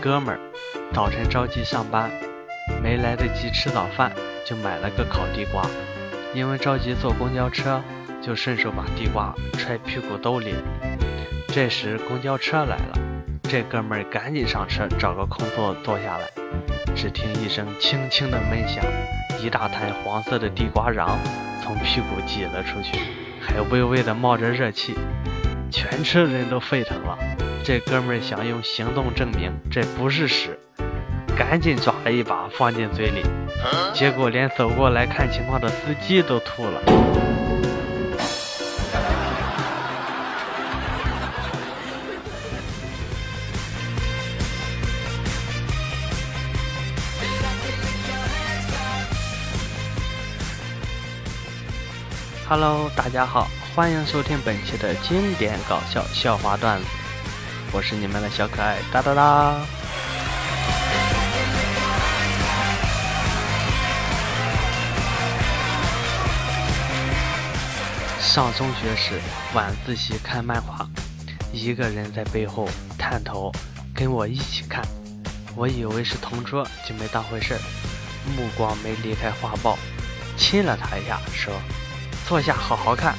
哥们儿早晨着急上班，没来得及吃早饭，就买了个烤地瓜。因为着急坐公交车，就顺手把地瓜揣屁股兜里。这时公交车来了，这哥们儿赶紧上车找个空座坐下来。只听一声轻轻的闷响，一大滩黄色的地瓜瓤从屁股挤了出去，还微微的冒着热气，全车人都沸腾了。这哥们儿想用行动证明这不是屎，赶紧抓了一把放进嘴里，结果连走过来看情况的司机都吐了。Hello，大家好，欢迎收听本期的经典搞笑笑话段子，我是你们的小可爱哒哒哒。上中学时晚自习看漫画，一个人在背后探头跟我一起看，我以为是同桌，就没当回事，目光没离开画报，亲了他一下，说。坐下，好好看。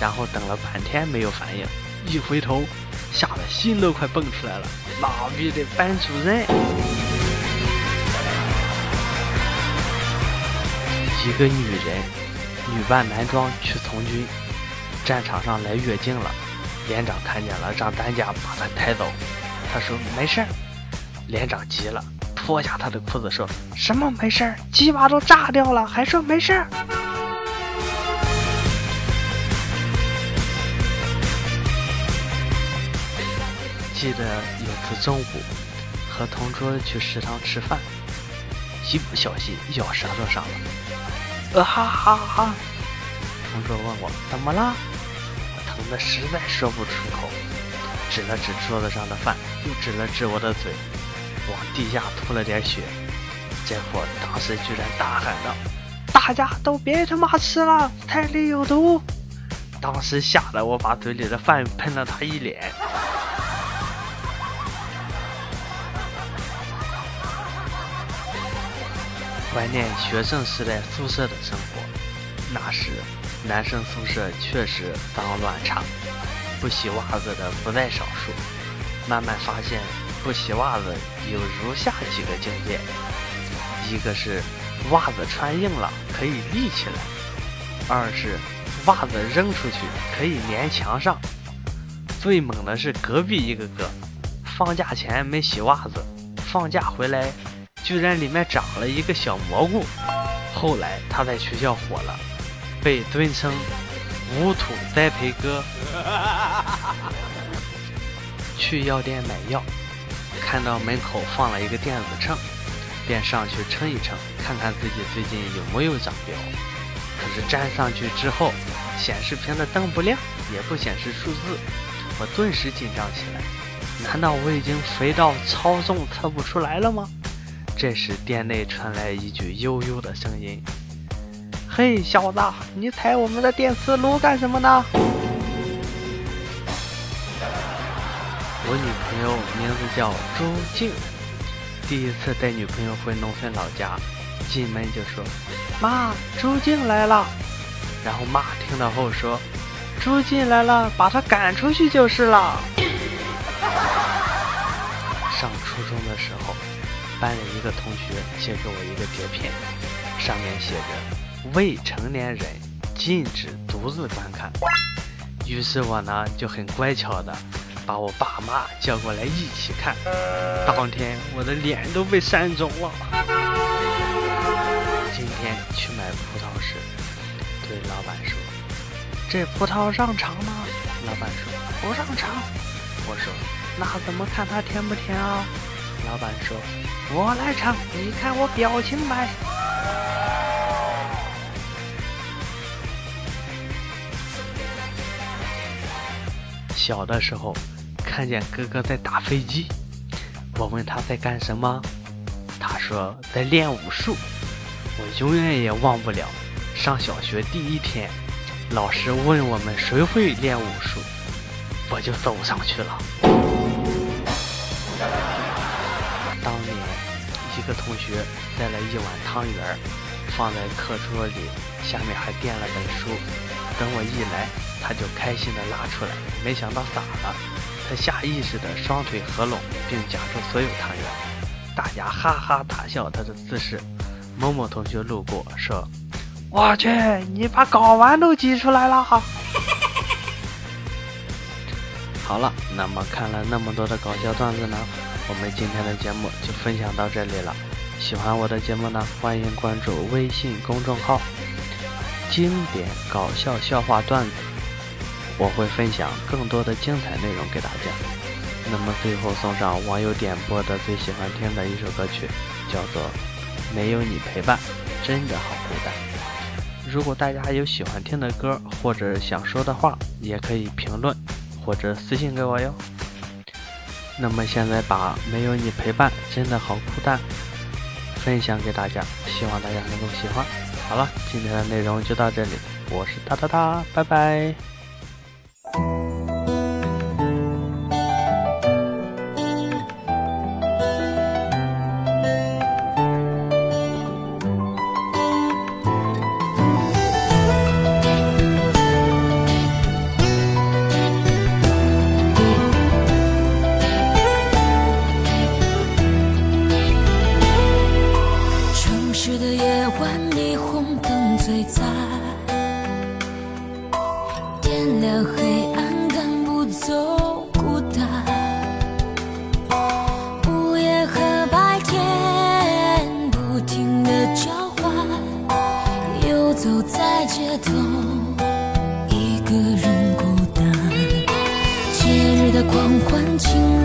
然后等了半天没有反应，一回头，吓得心都快蹦出来了。妈逼的班主任！一个女人，女扮男装去从军，战场上来月经了，连长看见了，让担架把她抬走。她说没事儿。连长急了，脱下她的裤子说：“什么没事儿？鸡巴都炸掉了，还说没事儿？”记得有次中午和同桌去食堂吃饭，一不小心咬舌头上了，呃哈哈哈！同桌问我怎么了，我疼得实在说不出口，指了指桌子上的饭，又指了指我的嘴，往地下吐了点血。这货当时居然大喊道：“大家都别他妈吃了，菜里有毒！”当时吓得我把嘴里的饭喷了他一脸。怀念学生时代宿舍的生活，那时男生宿舍确实脏乱差，不洗袜子的不在少数。慢慢发现，不洗袜子有如下几个境界：一个是袜子穿硬了可以立起来；二是袜子扔出去可以粘墙上；最猛的是隔壁一个哥，放假前没洗袜子，放假回来。居然里面长了一个小蘑菇，后来他在学校火了，被尊称“无土栽培哥”。去药店买药，看到门口放了一个电子秤，便上去称一称，看看自己最近有没有长膘。可是站上去之后，显示屏的灯不亮，也不显示数字，我顿时紧张起来。难道我已经肥到超重测不出来了吗？这时，店内传来一句悠悠的声音：“嘿，小子，你踩我们的电磁炉干什么呢？”我女朋友名字叫朱静，第一次带女朋友回农村老家，进门就说：“妈，朱静来了。”然后妈听到后说：“朱静来了，把她赶出去就是了。”上初中的时候。班里一个同学借给我一个碟片，上面写着“未成年人禁止独自观看”。于是我呢就很乖巧的把我爸妈叫过来一起看。当天我的脸都被扇肿了。今天去买葡萄时，对老板说：“这葡萄上尝吗？”老板说：“不上尝。”我说：“那怎么看它甜不甜啊？”老板说：“我来唱，你看我表情买。”小的时候，看见哥哥在打飞机，我问他在干什么，他说在练武术。我永远也忘不了，上小学第一天，老师问我们谁会练武术，我就走上去了。当年一个同学带了一碗汤圆儿，放在课桌里，下面还垫了本书。等我一来，他就开心地拉出来，没想到洒了。他下意识地双腿合拢，并夹住所有汤圆。大家哈哈大笑他的姿势。某某同学路过说：“我去，你把睾丸都挤出来了哈！”好了，那么看了那么多的搞笑段子呢，我们今天的节目就分享到这里了。喜欢我的节目呢，欢迎关注微信公众号“经典搞笑笑话段子”，我会分享更多的精彩内容给大家。那么最后送上网友点播的最喜欢听的一首歌曲，叫做《没有你陪伴，真的好孤单》。如果大家有喜欢听的歌或者想说的话，也可以评论。或者私信给我哟。那么现在把没有你陪伴真的好孤单分享给大家，希望大家能够喜欢。好了，今天的内容就到这里，我是哒哒哒，拜拜。情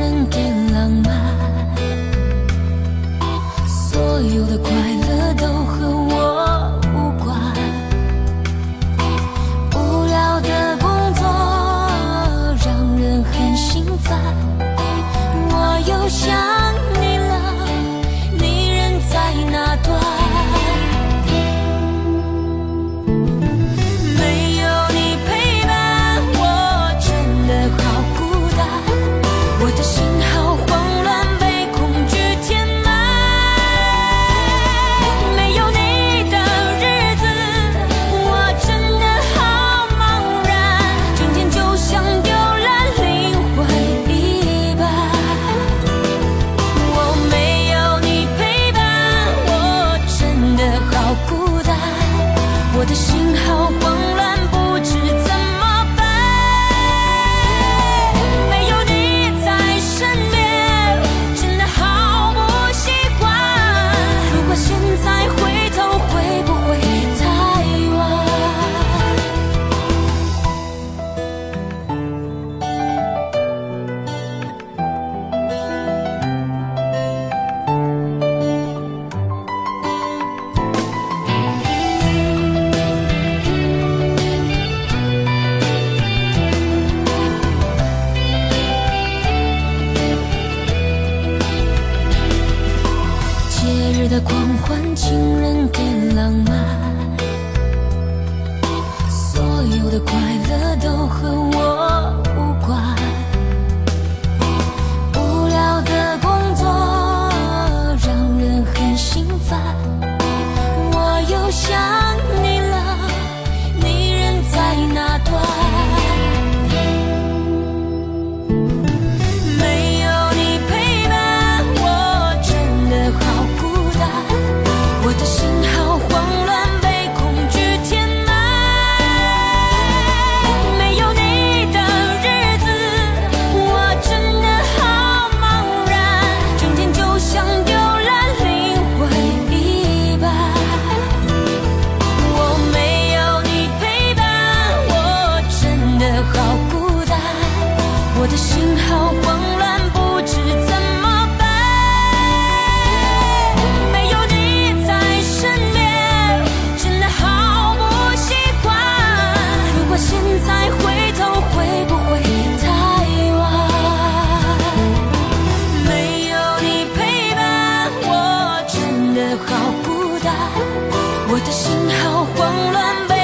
换情人，变浪漫。好慌乱。